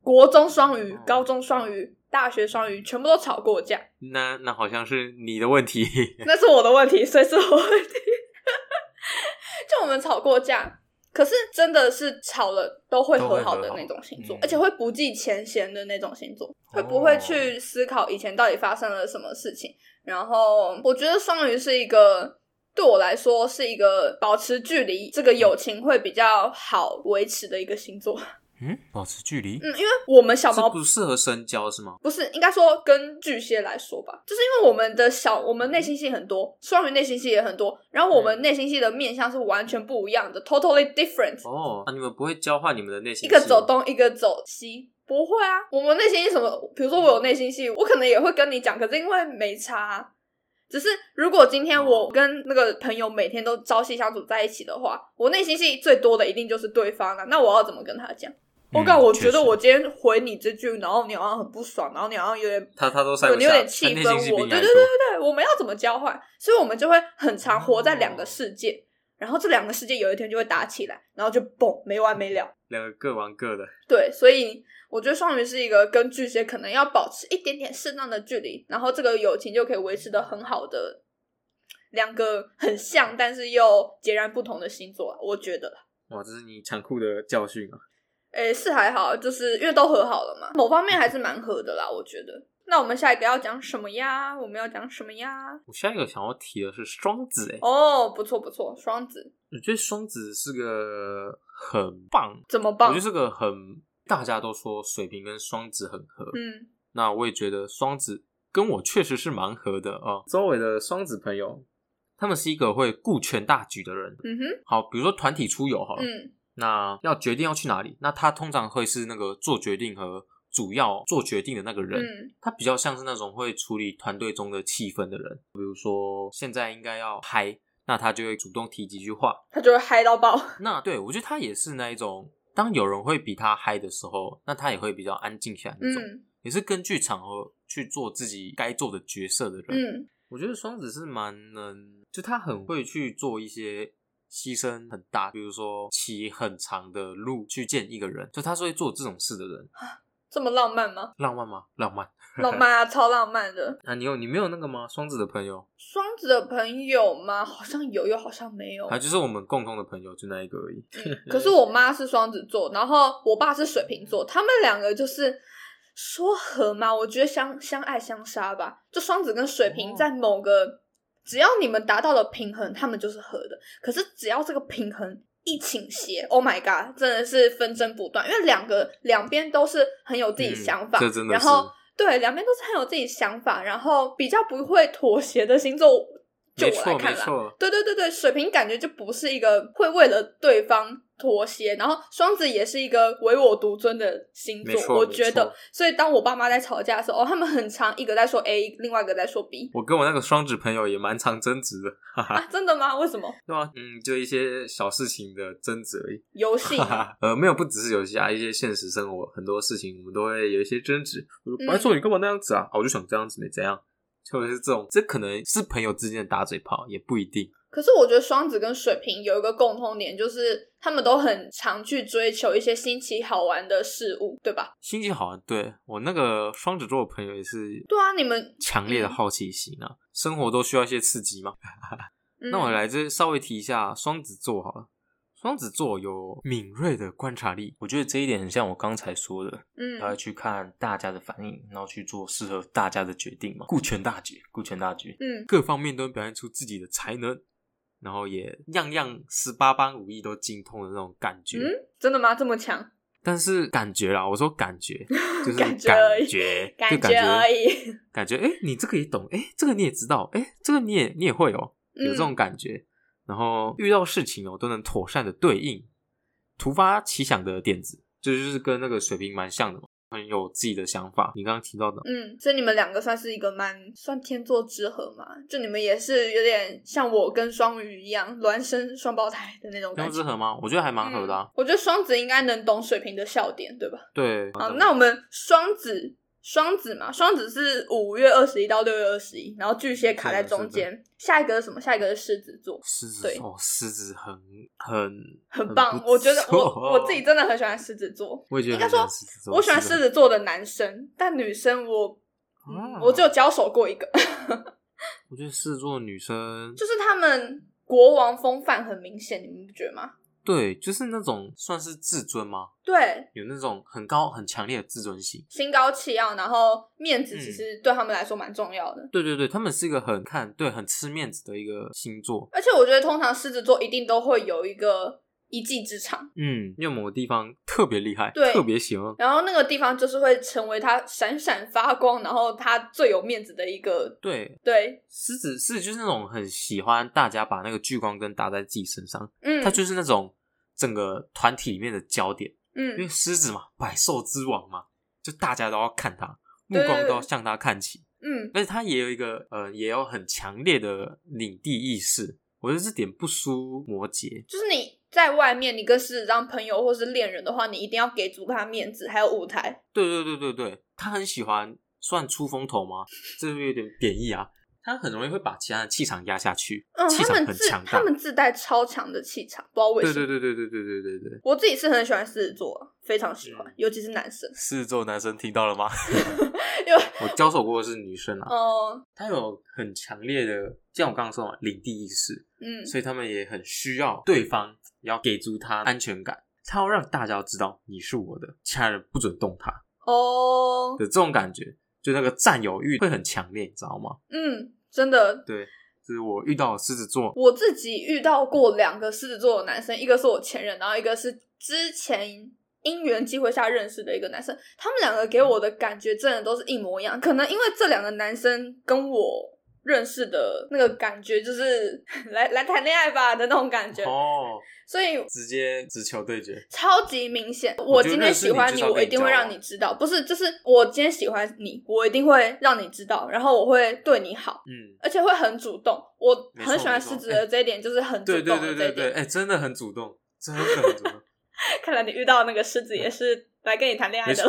国中双鱼哦、高中双鱼、大学双鱼，全部都吵过架，那那好像是你的问题。那是我的问题，所以是我的问题。就我们吵过架，可是真的是吵了都会和好的那种星座，而且会不计前嫌的那种星座，会不会去思考以前到底发生了什么事情。然后我觉得双鱼是一个。对我来说，是一个保持距离，这个友情会比较好维持的一个星座。嗯，保持距离，嗯，因为我们小猫不适合深交是吗？不是应该说跟巨蟹来说吧，就是因为我们的小我们内心戏很多，双鱼内心戏也很多，然后我们内心戏的面相是完全不一样的，totally different。哦，那你们不会交换你们的内心一个走东，一个走西，不会啊。我们内心戏什么？比如说我有内心戏，我可能也会跟你讲，可是因为没差啊。只是如果今天我跟那个朋友每天都朝夕相处在一起的话，我内心戏最多的一定就是对方了。那我要怎么跟他讲？我嗯感、我觉得我今天回你这句，然后你好像很不爽，然后你好像有点他他都塞对不下，你有点气愤我，对对对对对，我们要怎么交换？所以我们就会很常活在两个世界，然后这两个世界有一天就会打起来，然后就嘣没完没了。两个各玩各的。对，所以我觉得双鱼是一个跟巨蟹可能要保持一点点适当的距离，然后这个友情就可以维持的很好的两个很像但是又截然不同的星座啊，我觉得。哇，这是你残酷的教训啊！诶，是还好，就是因为都和好了嘛，某方面还是蛮和的啦，我觉得。那我们下一个要讲什么呀？我们要讲什么呀？我下一个想要提的是双子，哎，哦，不错不错，双子我觉得双子是个很棒，怎么棒我觉得？是个很大家都说水瓶跟双子很合，嗯那我也觉得双子跟我确实是蛮合的啊。周围的双子朋友，他们是一个会顾全大局的人。嗯哼好，比如说团体出游好了，嗯那要决定要去哪里，那他通常会是那个做决定和主要做决定的那个人。嗯他比较像是那种会处理团队中的气氛的人，比如说现在应该要嗨，那他就会主动提几句话。他就会嗨到爆。那对我觉得他也是那一种，当有人会比他嗨的时候，那他也会比较安静下来那种，嗯也是根据场合去做自己该做的角色的人。嗯我觉得双子是蛮能，就他很会去做一些牺牲很大，比如说骑很长的路去见一个人，就他是会做这种事的人。这么浪漫吗？浪漫吗？浪漫。浪漫啊，超浪漫的。啊，你有你没有那个吗？双子的朋友，双子的朋友吗？好像有，又好像没有。啊，就是我们共同的朋友，就那一个而已。嗯 可是我妈是双子座，然后我爸是水瓶座，他们两个就是说和嘛，我觉得相相爱相杀吧。就双子跟水瓶哦在某个，只要你们达到了平衡，他们就是合的。可是只要这个平衡一倾斜，Oh my god，真的是纷争不断，因为两个两边都是很有自己想法，然后对两边都是很有自己想法，然后比较不会妥协的星座，就错我来看啦。没错，对对对对，水瓶感觉就不是一个会为了对方妥协，然后双子也是一个唯我独尊的星座，我觉得。所以当我爸妈在吵架的时候，哦，他们很常一个在说 A，另外一个在说 B 我跟我那个双子朋友也蛮常争执的，哈哈，啊，真的吗？为什么？对吧？嗯，就一些小事情的争执而已。游戏哈哈，呃，没有，不只是游戏啊，一些现实生活很多事情，我们都会有一些争执。我说嗯白说你干嘛那样子啊？啊我就想这样子，没怎样。或者是这种，这可能是朋友之间的打嘴炮，也不一定。可是我觉得双子跟水瓶有一个共通点，就是他们都很常去追求一些新奇好玩的事物，对吧？心情好玩，对我那个双子座的朋友也是对啊，你们强烈的好奇心啊，生活都需要一些刺激嘛。嗯那我来这稍微提一下双子座好了。双子座有敏锐的观察力，我觉得这一点很像我刚才说的，嗯他会去看大家的反应，然后去做适合大家的决定嘛，顾全大局，顾全大局，嗯各方面都表现出自己的才能，然后也样样十八般武艺都精通的那种感觉。嗯，真的吗？这么强？但是感觉啦，我说感觉 就是感觉而已觉，感觉而已。感觉哎、诶你这个也懂，哎、这个你也知道，哎、这个你也你也会哦，有这种嗯感觉。然后遇到事情哦，都能妥善的对应，突发奇想的点子，这就是跟那个水瓶蛮像的嘛，很有自己的想法。你刚刚提到的，嗯，所以你们两个算是一个蛮算天作之合嘛？就你们也是有点像我跟双鱼一样孪生双胞胎的那种感觉相之。合吗？我觉得还蛮合的、啊嗯。我觉得双子应该能懂水瓶的笑点，对吧？对，好，那我们双子双子嘛，双子是五月二十一到六月二十一，然后巨蟹卡在中间。下一个是什么？下一个是狮子座，狮子对哦，狮子很很很棒。不我觉得 我我自己真的很喜欢狮子座。我也觉得应该说我喜欢狮子座的男生，但女生我、我只有交手过一个，我觉得狮子座的女生就是他们国王风范很明显，你们不觉得吗？对，就是那种算是自尊吗？对，有那种很高很强烈的自尊心。心高气傲，然后面子其嗯实对他们来说蛮重要的。对对对，他们是一个很看对很吃面子的一个星座。而且我觉得，通常狮子座一定都会有一个一技之长。嗯，因为某个地方特别厉害，对特别喜欢。然后那个地方就是会成为他闪闪发光，然后他最有面子的一个。对，对，狮子是就是那种很喜欢大家把那个聚光灯打在自己身上，嗯，他就是那种整个团体里面的焦点。嗯因为嗯狮子嘛，百兽之王嘛，就大家都要看他，目光都要向他看齐。嗯而且他也有一个呃，也有很强烈的领地意识。我觉得这点不输摩羯。就是你在外面，你跟狮子当朋友或是恋人的话，你一定要给足他面子，还有舞台。对对对对对，他很喜欢，算出风头吗？这是不是有点贬义啊？他很容易会把其他的气场压下去，嗯，气场很强大他。们自带超强的气场，不知道为对什么。对对对对对对对对。我自己是很喜欢狮子座，非常喜欢，嗯尤其是男生。狮子座男生听到了吗？因为我交手过的是女生啊，哦，他有很强烈的，像我刚刚说嘛，领地意识，嗯，所以他们也很需要对方要给足他安全感，他要让大家知道你是我的，其他人不准动他哦，的这种感觉，就那个占有欲会很强烈，你知道吗？嗯，真的，对，就是我遇到狮子座，我自己遇到过两个狮子座的男生，一个是我前任，然后一个是之前因缘机会下认识的一个男生。他们两个给我的感觉真的都是一模一样。可能因为这两个男生跟我认识的那个感觉，就是 来来谈恋爱吧的那种感觉，哦，所以直接直球对决，超级明显。我今天喜欢你，我一定会让你知道，不是，就是我今天喜欢你，我一定会让你知道，然后我会对你好。嗯，而且会很主动，我很喜欢狮子的这一点，就是很主动的这一点。对对对对，哎、真的很主动，真的很主动，看来你遇到那个狮子也是来跟你谈恋爱的。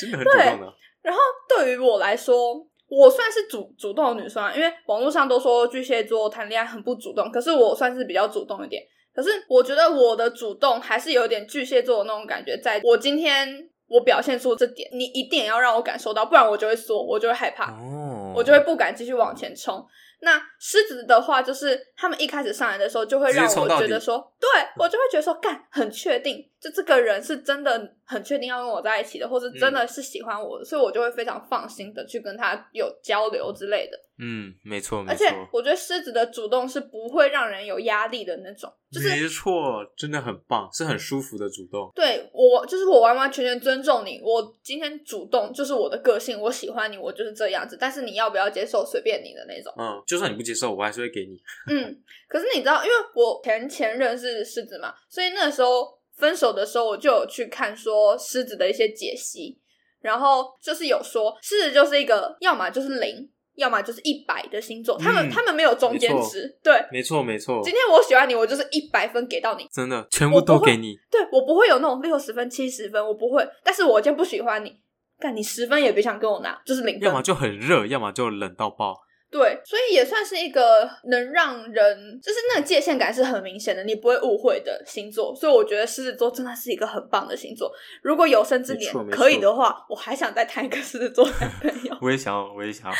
真的很主动的，然后对于我来说，我算是主主动的女生啊，因为网络上都说巨蟹座谈恋爱很不主动，可是我算是比较主动一点。可是我觉得我的主动还是有点巨蟹座的那种感觉，在我今天我表现出这点，你一定也要让我感受到，不然我就会缩，我就会害怕。哦，我就会不敢继续往前冲。那狮子的话，就是他们一开始上来的时候，就会让我觉得说，对我就会觉得说，干很确定，就这个人是真的很确定要跟我在一起的，或是真的是喜欢我的，所以我就会非常放心的去跟他有交流之类的。嗯，没错没而，且我觉得狮子的主动是不会让人有压力的那种，就是没错，真的很棒，是很舒服的主动。对我，就是我完完全全尊重你。我今天主动就是我的个性，我喜欢你，我就是这样子。但是你要不要接受，随便你的那种。嗯，就算你不接受，我还是会给你。嗯，可是你知道，因为我前前任是狮子嘛，所以那个时候分手的时候，我就有去看说狮子的一些解析，然后就是有说狮子就是一个要么就是零，要么就是一百的星座，他们、嗯他们没有中间值。对，没错没错今，天我喜欢你，我就是一百分给到你，真的全部都给你。对我不会有那种六十分、七十分，我不会。但是我今天不喜欢你，干你十分也别想跟我拿，就是零分要。么就很热，要么就冷到爆。对，所以也算是一个能让人就是那个界限感是很明显的，你不会误会的星座。所以我觉得狮子座真的是一个很棒的星座。如果有生之年可以的话，我还想再谈一个狮子座男朋友。我也想要，我也想 要，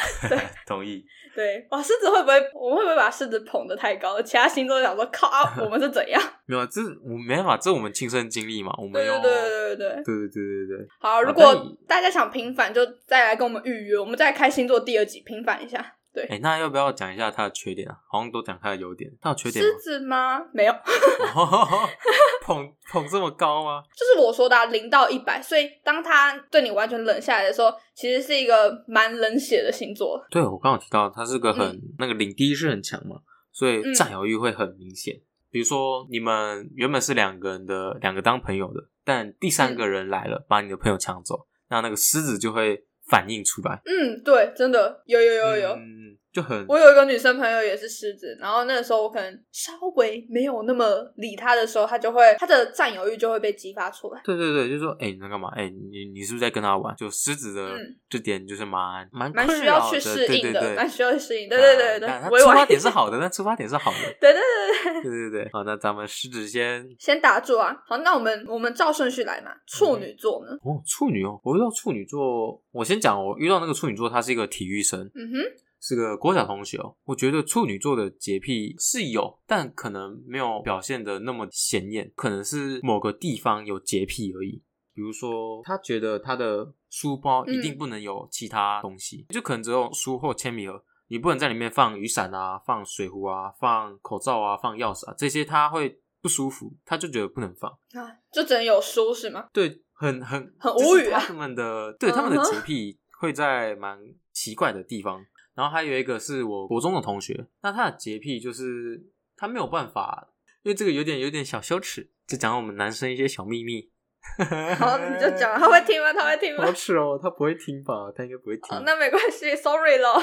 同意。对，哇，狮子会不会我们会不会把狮子捧得太高了？其他星座想说靠、啊，我们是怎样？没有，这我没办法，这我们亲身经历嘛，我们用对对对对对对。对对对对对，好，如果大家想平反，就再来跟我们预约，我们再开星座第二集平反一下。对，哎，那要不要讲一下他的缺点啊？好像都讲他的优点，他有缺点狮吗？子吗？没有，捧 捧这么高吗？就是我说的啊零到一百，所以当他对你完全冷下来的时候，其实是一个蛮冷血的星座。对我刚刚有提到，他是个很、嗯那个领地意识很强嘛，所以嗯占有欲会很明显。比如说，你们原本是两个人的，两个当朋友的，但第三个人来了，把你的朋友抢走，那那个狮子就会反映出来。嗯，对，真的有有有有。嗯，就很我有一个女生朋友也是狮子，然后那个时候我可能稍微没有那么理她的时候，她就会她的占有欲就会被激发出来。对对对，就是说，哎、你在干嘛？哎、你你是不是在跟他玩？就狮子的嗯这点就是蛮蛮蛮需要去适应的，蛮需要去适应。对对对对出发点是 好的，那出发点是好的。对对对对，对对对，好，那咱们狮子先先打住啊！好，那我们我们照顺序来嘛。处女座呢？哦，处女哦，我遇到处女座，我先讲，我遇到那个处女座，他是一个体育生，嗯哼，是个国小同学哦。我觉得处女座的洁癖是有，但可能没有表现的那么显眼，可能是某个地方有洁癖而已。比如说，他觉得他的书包一定嗯不能有其他东西，就可能只有书或铅笔盒，你不能在里面放雨伞啊、放水壶啊、放口罩啊、放钥匙啊，这些他会不舒服，他就觉得不能放。啊，就只能有书是吗？对，很很很无语啊他们的对他们的洁癖会在蛮奇怪的地方。然后还有一个是我国中的同学，那他的洁癖就是他没有办法，因为这个有点有点小羞耻，就讲我们男生一些小秘密。好，你就讲，他会听吗？他会听吗好？耻哦，他不会听吧？他应该不会听。哦，那没关系，sorry 咯。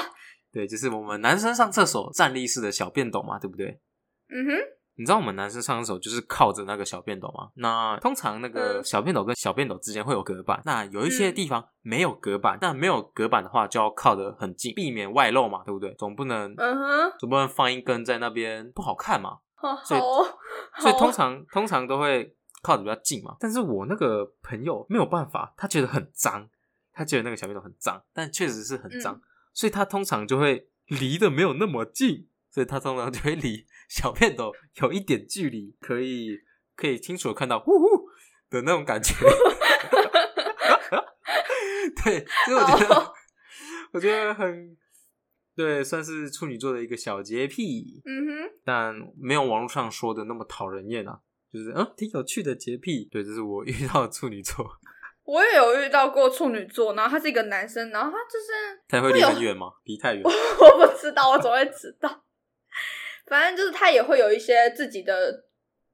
对，就是我们男生上厕所站立式的小便斗嘛，对不对？嗯哼，你知道我们男生上厕所就是靠着那个小便斗吗？那通常那个嗯小便斗跟小便斗之间会有隔板，那有一些嗯地方没有隔板，那没有隔板的话就要靠得很近，避免外漏嘛，对不对？总不能嗯哼，总不能放一根在那边不好看嘛，所以所以通常通常都会靠得比较近嘛。但是我那个朋友没有办法，他觉得很脏，他觉得那个小便斗很脏，但确实是很脏，嗯所以他通常就会离得没有那么近，所以他通常就会离小便斗有一点距离，可以可以清楚的看到呼呼的那种感觉。对，所以我觉得哦我觉得很对，算是处女座的一个小洁癖。嗯哼，但没有网络上说的那么讨人厌啊，就是嗯挺有趣的洁癖。对，这是我遇到的处女座，我也有遇到过处女座，然后他是一个男生，然后他就是他会离很远吗？离太远。我不知道，我怎么会知道？反正就是他也会有一些自己的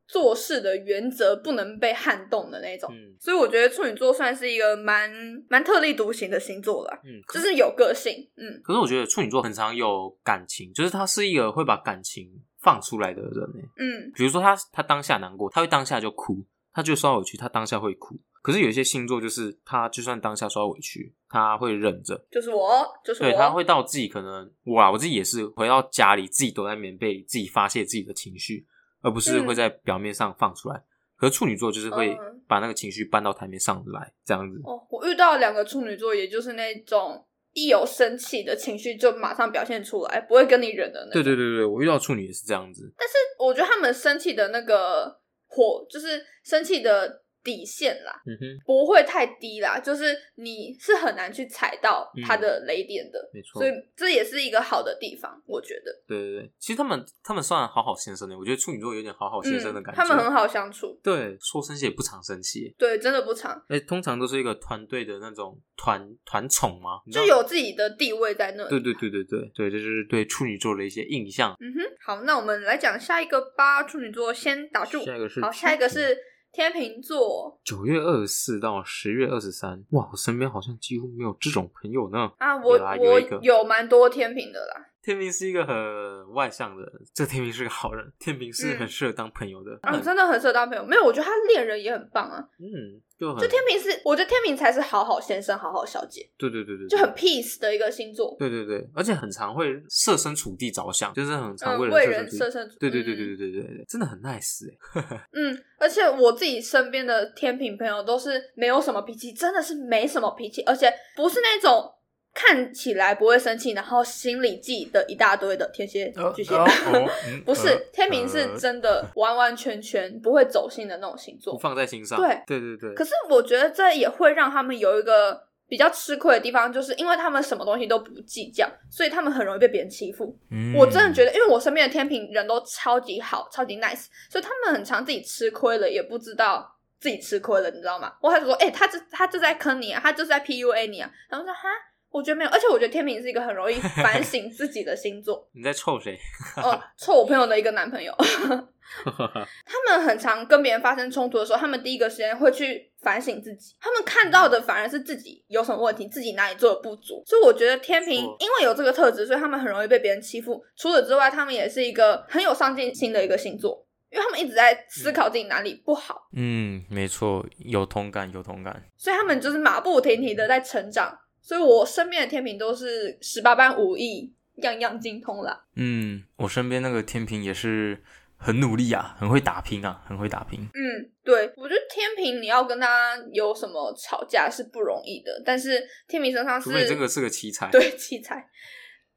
做事的原则，不能被撼动的那种。嗯所以我觉得处女座算是一个蛮蛮特立独行的星座了，嗯，就是是有个性。嗯可是我觉得处女座很常有感情，就是他是一个会把感情放出来的人诶。嗯比如说他他当下难过，他会当下就哭，他就受到委屈，他当下会哭。可是有一些星座就是他就算当下受到委屈，他会忍着，就是我，就是我。对，他会到自己可能我啊，我自己也是回到家里自己躲在棉被里，自己发泄自己的情绪，而不是嗯会在表面上放出来。可是处女座就是会嗯把那个情绪搬到台面上来，这样子。哦，我遇到两个处女座，也就是那种一有生气的情绪就马上表现出来，不会跟你忍的那种。对对对对，我遇到处女也是这样子。但是我觉得他们生气的那个火，就是生气的底线啦，嗯哼，不会太低啦，就是你是很难去踩到他的雷点的，没错所以这也是一个好的地方，我觉得。对对对，其实他们他们算好好先生的，我觉得处女座有点好好先生的嗯，感觉。他们很好相处，对，说生气也不常生气，对，真的不常，哎，通常都是一个团队的那种团团宠嘛，就有自己的地位在那里。对对对对对对，这就是对处女座的一些印象。嗯哼，好，那我们来讲下一个吧。处女座先打住，下一个是好，下一个是天秤座九月二十四到十月二十三，哇，我身边好像几乎没有这种朋友呢。啊，我我有蛮多天秤的啦。天平是一个很外向的人，这天平是个好人，天平是嗯很适合当朋友的。啊，真的很适合当朋友。没有，我觉得他恋人也很棒啊。嗯，就很就天平是，我觉得天平才是好好先生、好好小姐，对对对对，就很 peace 的一个星座。对对对，而且很常会设身处地着想，就是很常嗯，为为人人设身处地。对对对对嗯对对对对，真的很 nice 哎。嗯，而且我自己身边的天平朋友都是没有什么脾气，真的是没什么脾气，而且不是那种看起来不会生气，然后心里记的一大堆的天蝎、巨蟹。不是呃天平是呃真的完完全全不会走心的那种星不座。放在心上。对对对对，可是我觉得这也会让他们有一个比较吃亏的地方，就是因为他们什么东西都不计较，所以他们很容易被别人欺负。嗯我真的觉得，因为我身边的天平人都超级好，超级 nice，所以他们很常自己吃亏了，也不知道自己吃亏了，你知道吗？我还说，哎、他这他就在坑你啊，他就是在 PUA 你啊，然后说哈。我觉得没有，而且我觉得天平是一个很容易反 省自己的星座。你在臭谁？哦，臭我朋友的一个男朋友，他们很常跟别人发生冲突的时候，他们第一个时间会去反省自己，他们看到的反而是自己有什么问题，自己哪里做的不足。所以我觉得天平因为有这个特质，所以他们很容易被别人欺负。除此之外，他们也是一个很有上进心的一个星座，因为他们一直在思考自己哪里不好，嗯，没错，有同感，有同感。所以他们就是马不停蹄的在成长。所以我身边的天平都是十八般武艺，样样精通啦。嗯，我身边那个天平也是很努力啊，很会打拼啊，很会打拼。嗯，对，我觉得天平你要跟他有什么吵架是不容易的，但是天平身上是除非这个是个奇才。对奇才，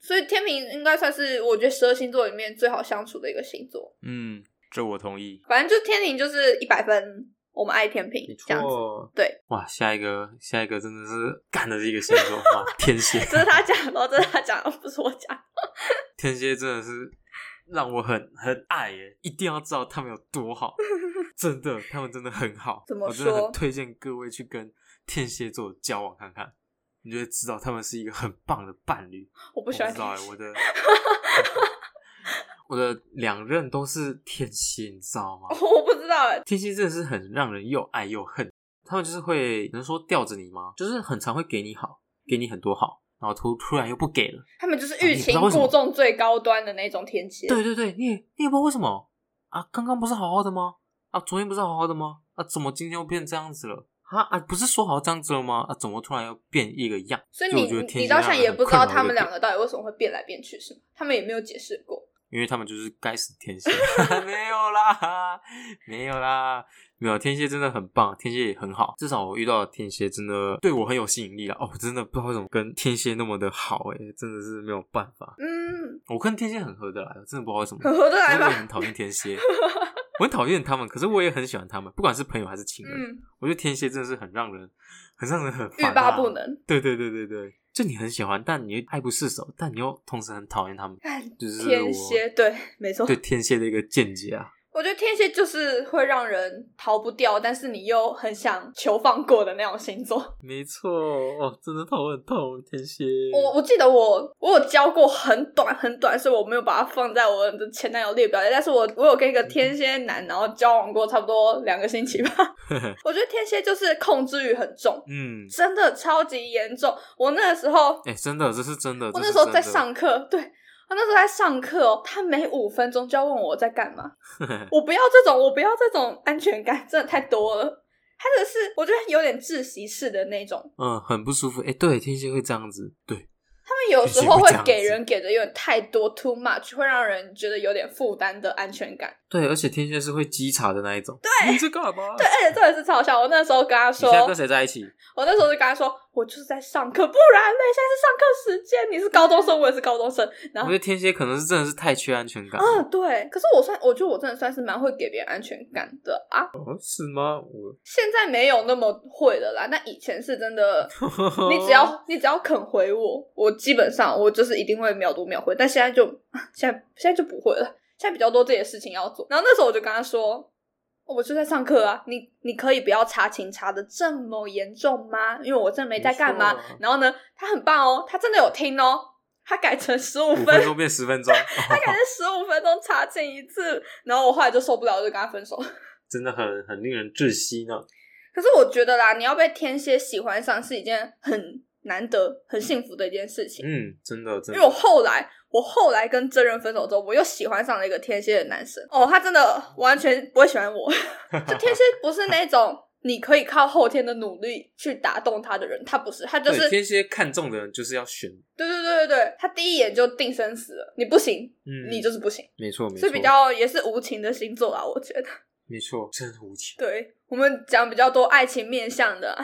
所以天平应该算是我觉得十二星座里面最好相处的一个星座。嗯，这我同意。反正就天平就是一百分，我们爱天平没这样子。错。对，哇，下一个，下一个真的是 干的是一个星座哇，天蝎。这是他讲的哦，这是他讲的，不是我讲的。天蝎真的是让我很很爱耶，一定要知道他们有多好，真的，他们真的很好。怎么我真的说很推荐各位去跟天蝎座交往看看，你就会知道他们是一个很棒的伴侣。我不喜欢我的我的两任都是天蝎，你知道吗？我不知道哎，天蝎真的是很让人又爱又恨，他们就是会能说吊着你吗？就是很常会给你好，给你很多好，然后突突然又不给了。他们就是欲擒故纵最高端的那种天蝎。对对对，你也你也不知道为什么啊？刚刚不是好好的吗？啊，昨天不是好好的吗？啊，怎么今天又变这样子了？啊啊，不是说好这样子了吗？啊，怎么突然又变一个样？所以你你到现在蝎让人很也不知道他们两个到底为什么会变来变去，是吗？他们也没有解释过。因为他们就是该死的天蝎，没有啦，没有啦，没有天蝎真的很棒，天蝎也很好，至少我遇到的天蝎真的对我很有吸引力了。哦，真的不知道为什么跟天蝎那么的好，诶，真的是没有办法。嗯，我跟天蝎很合得来，真的不知道为什么，很合得来吧？真的很讨厌天蝎，我很讨厌他们，可是我也很喜欢他们，不管是朋友还是情人，嗯，我觉得天蝎真的是很让人，很让人很欲罢不。能。对对对对对，就你很喜欢，但你又爱不释手，但你又同时很讨厌他们，就是天蝎，对，没错。对天蝎的一个见解啊。我觉得天蝎就是会让人逃不掉，但是你又很想求放过的那种星座。没错，哦，真的头很痛，天蝎。我我记得我我有交过很短很短，所以我没有把它放在我的前男友列表里。但是我我有跟一个天蝎男，然后交往过差不多两个星期吧。我觉得天蝎就是控制欲很重，嗯，真的超级严重。我那个时候，哎、真的，这是真的。我那时候在，上课，对我那时候在上课哦，他每五分钟就要问我在干嘛。我不要这种，我不要这种安全感，真的太多了。他这是我觉得有点窒息式的那种，嗯，很不舒服。哎、对，天蝎会这样子，对，他们有时候会给人给的有点太多，too much，会让人觉得有点负担的安全感。对，而且天蝎是会稽查的那一种。对，你在干嘛？对，，而且这也是超笑。我那时候跟他说你现，在跟谁在一起？我那时候就跟他说，我就是在上课，不然嘞，现在是上课时间，你是高中生，我也是高中生，然后我觉得天蝎可能是真的是太缺安全感。嗯，对。可是我算，我觉得我真的算是蛮会给别人安全感的啊。哦，是吗？我现在没有那么会了啦，那以前是真的，你只要你只要肯回我，我基本上我就是一定会秒读秒回。但现在就 现在现在就不会了，现在比较多这些事情要做。然后那时候我就跟他说，我就在上课啊，你你可以不要查寝查的这么严重吗？因为我真的没在干嘛。然后呢，他很棒哦，他真的有听哦，他改成十五分钟变十分钟，他改成十五分钟查寝一次，然后我后来就受不了，我就跟他分手。真的很很令人窒息呢。可是我觉得啦，你要被天蝎喜欢上是一件很难得、很幸福的一件事情。嗯，真的真的。因为我后来，我后来跟真人分手之后，我又喜欢上了一个天蝎的男生。哦，他真的完全不会喜欢我。就天蝎不是那种你可以靠后天的努力去打动他的人，他不是，他就是天蝎看中的人就是要选，对对对对对，他第一眼就定生死了，你不行，嗯，你就是不行，没错没错，是比较也是无情的星座啊，我觉得。没错，真无情。对我们讲比较多爱情面向的。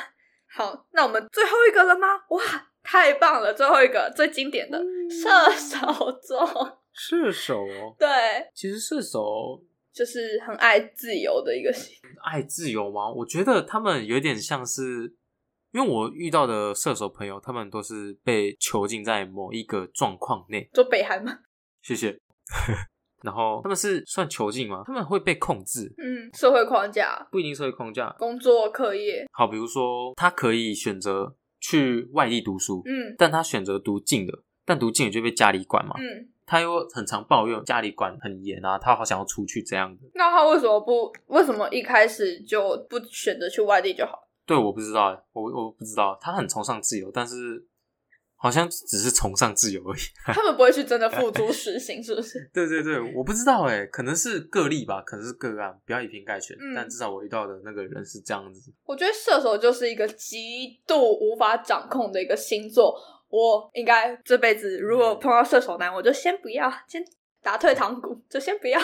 好，那我们最后一个了吗？哇，太棒了！最后一个最经典的射手座，射手哦，对，其实射手就是很爱自由的一个星。爱自由吗？我觉得他们有点像是，因为我遇到的射手朋友，他们都是被囚禁在某一个状况内。做北韩吗，谢谢。然后他们是算囚禁吗？他们会被控制，嗯，社会框架、不一定社会框架。工作、课业，好，比如说他可以选择去外地读书，嗯但他选择读近的，但读近的就被家里管嘛。嗯，他又很常抱怨家里管很严啊，他好想要出去这样子。那他为什么不？为什么一开始就不选择去外地就好？对，我不知道欸，我我不知道，他很崇尚自由，但是好像只是崇尚自由而已。他们不会去真的付诸实行，是不是？对对对，我不知道哎，可能是个例吧，可能是个案，不要以偏概全。嗯但至少我遇到的那个人是这样子。我觉得射手就是一个极度无法掌控的一个星座。我应该这辈子如果碰到射手男，我就先不要，先打退堂鼓，就先不要。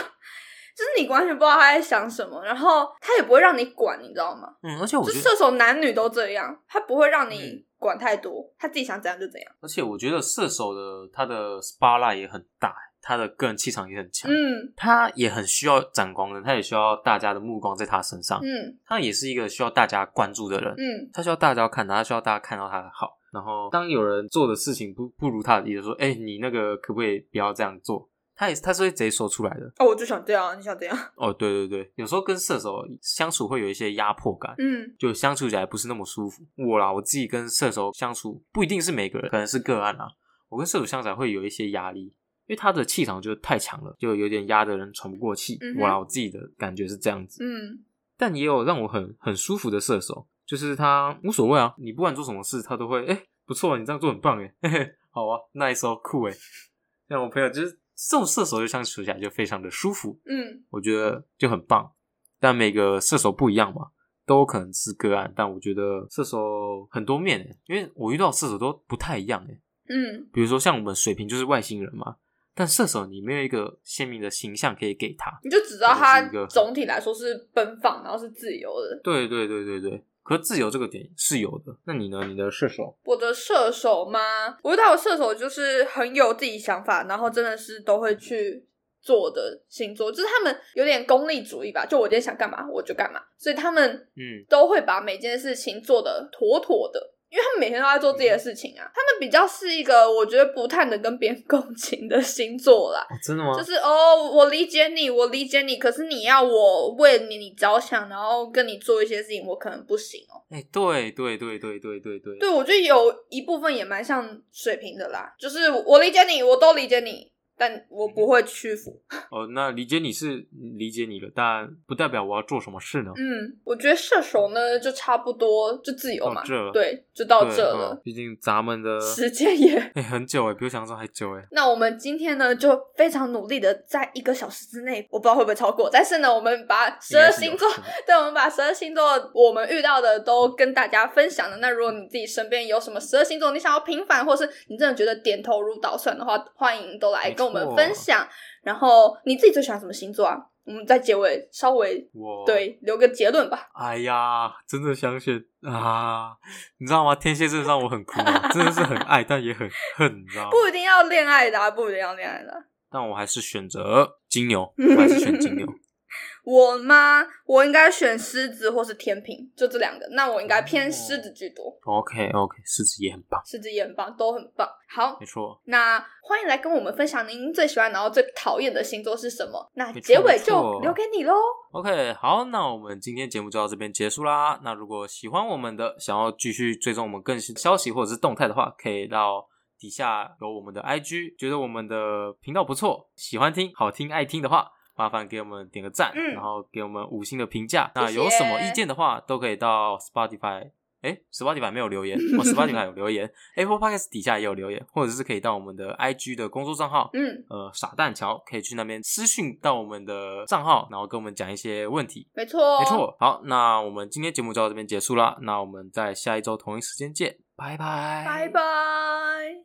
就是你完全不知道他在想什么，然后他也不会让你管，你知道吗？嗯，而且我就觉得，射手男女都这样，他不会让你嗯管太多，他自己想怎样就怎样。而且我觉得射手的他的 spotlight 也很大，他的个人气场也很强。嗯他也很需要展光的，他也需要大家的目光在他身上。嗯他也是一个需要大家关注的人。嗯他需要大家看他，他需要大家看到他的好。然后，当有人做的事情不不如他的意的说：“哎、你那个可不可以不要这样做？”他也他是会直接说出来的。哦，我就想这样，你想这样？哦，对对对，有时候跟射手相处会有一些压迫感，嗯就相处起来不是那么舒服。我啦，我自己跟射手相处不一定是每个人，可能是个案啦。我跟射手相处会有一些压力，因为他的气场就太强了，就有点压得人喘不过气。我啦，我自己的感觉是这样子。嗯但也有让我很很舒服的射手，就是他无所谓啊，你不管做什么事，他都会哎、诶不错，你这样做很棒哎，嘿嘿，好啊，nice 哦，酷哎。像我朋友就是这种射手，就相处起来就非常的舒服，嗯我觉得就很棒。但每个射手不一样嘛，都有可能是个案。但我觉得射手很多面诶，因为我遇到射手都不太一样诶。嗯比如说像我们水瓶就是外星人嘛，但射手你没有一个鲜明的形象可以给他。你就只知道他总体来说是奔放，然后是自由的。对对对对对，可是自由这个点是有的。那你呢？你的射手？我的射手吗？我觉得我射手就是很有自己想法，然后真的是都会去做的星座，就是他们有点功利主义吧，就我今天想干嘛我就干嘛，所以他们嗯都会把每件事情做的妥妥的。因为他们每天都在做自己的事情啊，他们比较是一个我觉得不太能跟别人共情的星座啦。哦，真的吗？就是哦，我理解你，我理解你，可是你要我为你你着想，然后跟你做一些事情，我可能不行哦。哎、对对对对对对对，对，我觉得有一部分也蛮像水瓶的啦，就是我理解你，我都理解你，但我不会屈服。哦，那理解你是理解你了，但不代表我要做什么事呢？嗯，我觉得射手呢就差不多就自由嘛这，对，就到这了嗯，毕竟咱们的 时间也。哎、很久哎，比我想象中还久哎。那我们今天呢，就非常努力的在一个小时之内，我不知道会不会超过，但是呢，我们把十二星座对，我们把十二星座我们遇到的都跟大家分享了。那如果你自己身边有什么十二星座你想要平反，或是你真的觉得点头如捣蒜的话，欢迎都来跟我们分享。然后你自己最喜欢什么星座啊？我们在结尾稍微我，对留个结论吧。哎呀，真的想选啊！你知道吗？天蝎真的让我很苦恼，真的是很爱，但也很恨，你知道吗？不一定要恋爱的、啊，不一定要恋爱的啊、但我还是选择金牛，我还是选金牛。我吗？我应该选狮子或是天平，就这两个。那我应该偏狮子居多，OK OK，狮子也很棒，狮子也很棒，都很棒。好没，错。那欢迎来跟我们分享您最喜欢然后最讨厌的星座是什么。那结尾就留给你喽。OK，好，那我们今天节目就到这边结束啦。那如果喜欢我们的，想要继续追踪我们更新消息或者是动态的话，可以到底下有我们的 IG，觉得我们的频道不错，喜欢听、好听、爱听的话，麻烦给我们点个赞，嗯然后给我们五星的评价。那有什么意见的话，都可以到 Spotify。哎，Spotify 没有留言，我、Spotify 有留言，Apple Podcast 底下也有留言，或者是可以到我们的 IG 的工作账号，嗯，呃，傻蛋桥可以去那边私讯到我们的账号，然后跟我们讲一些问题。没错，没。错，好，那我们今天节目就到这边结束啦，那我们在下一周同一时间见，拜拜，拜拜。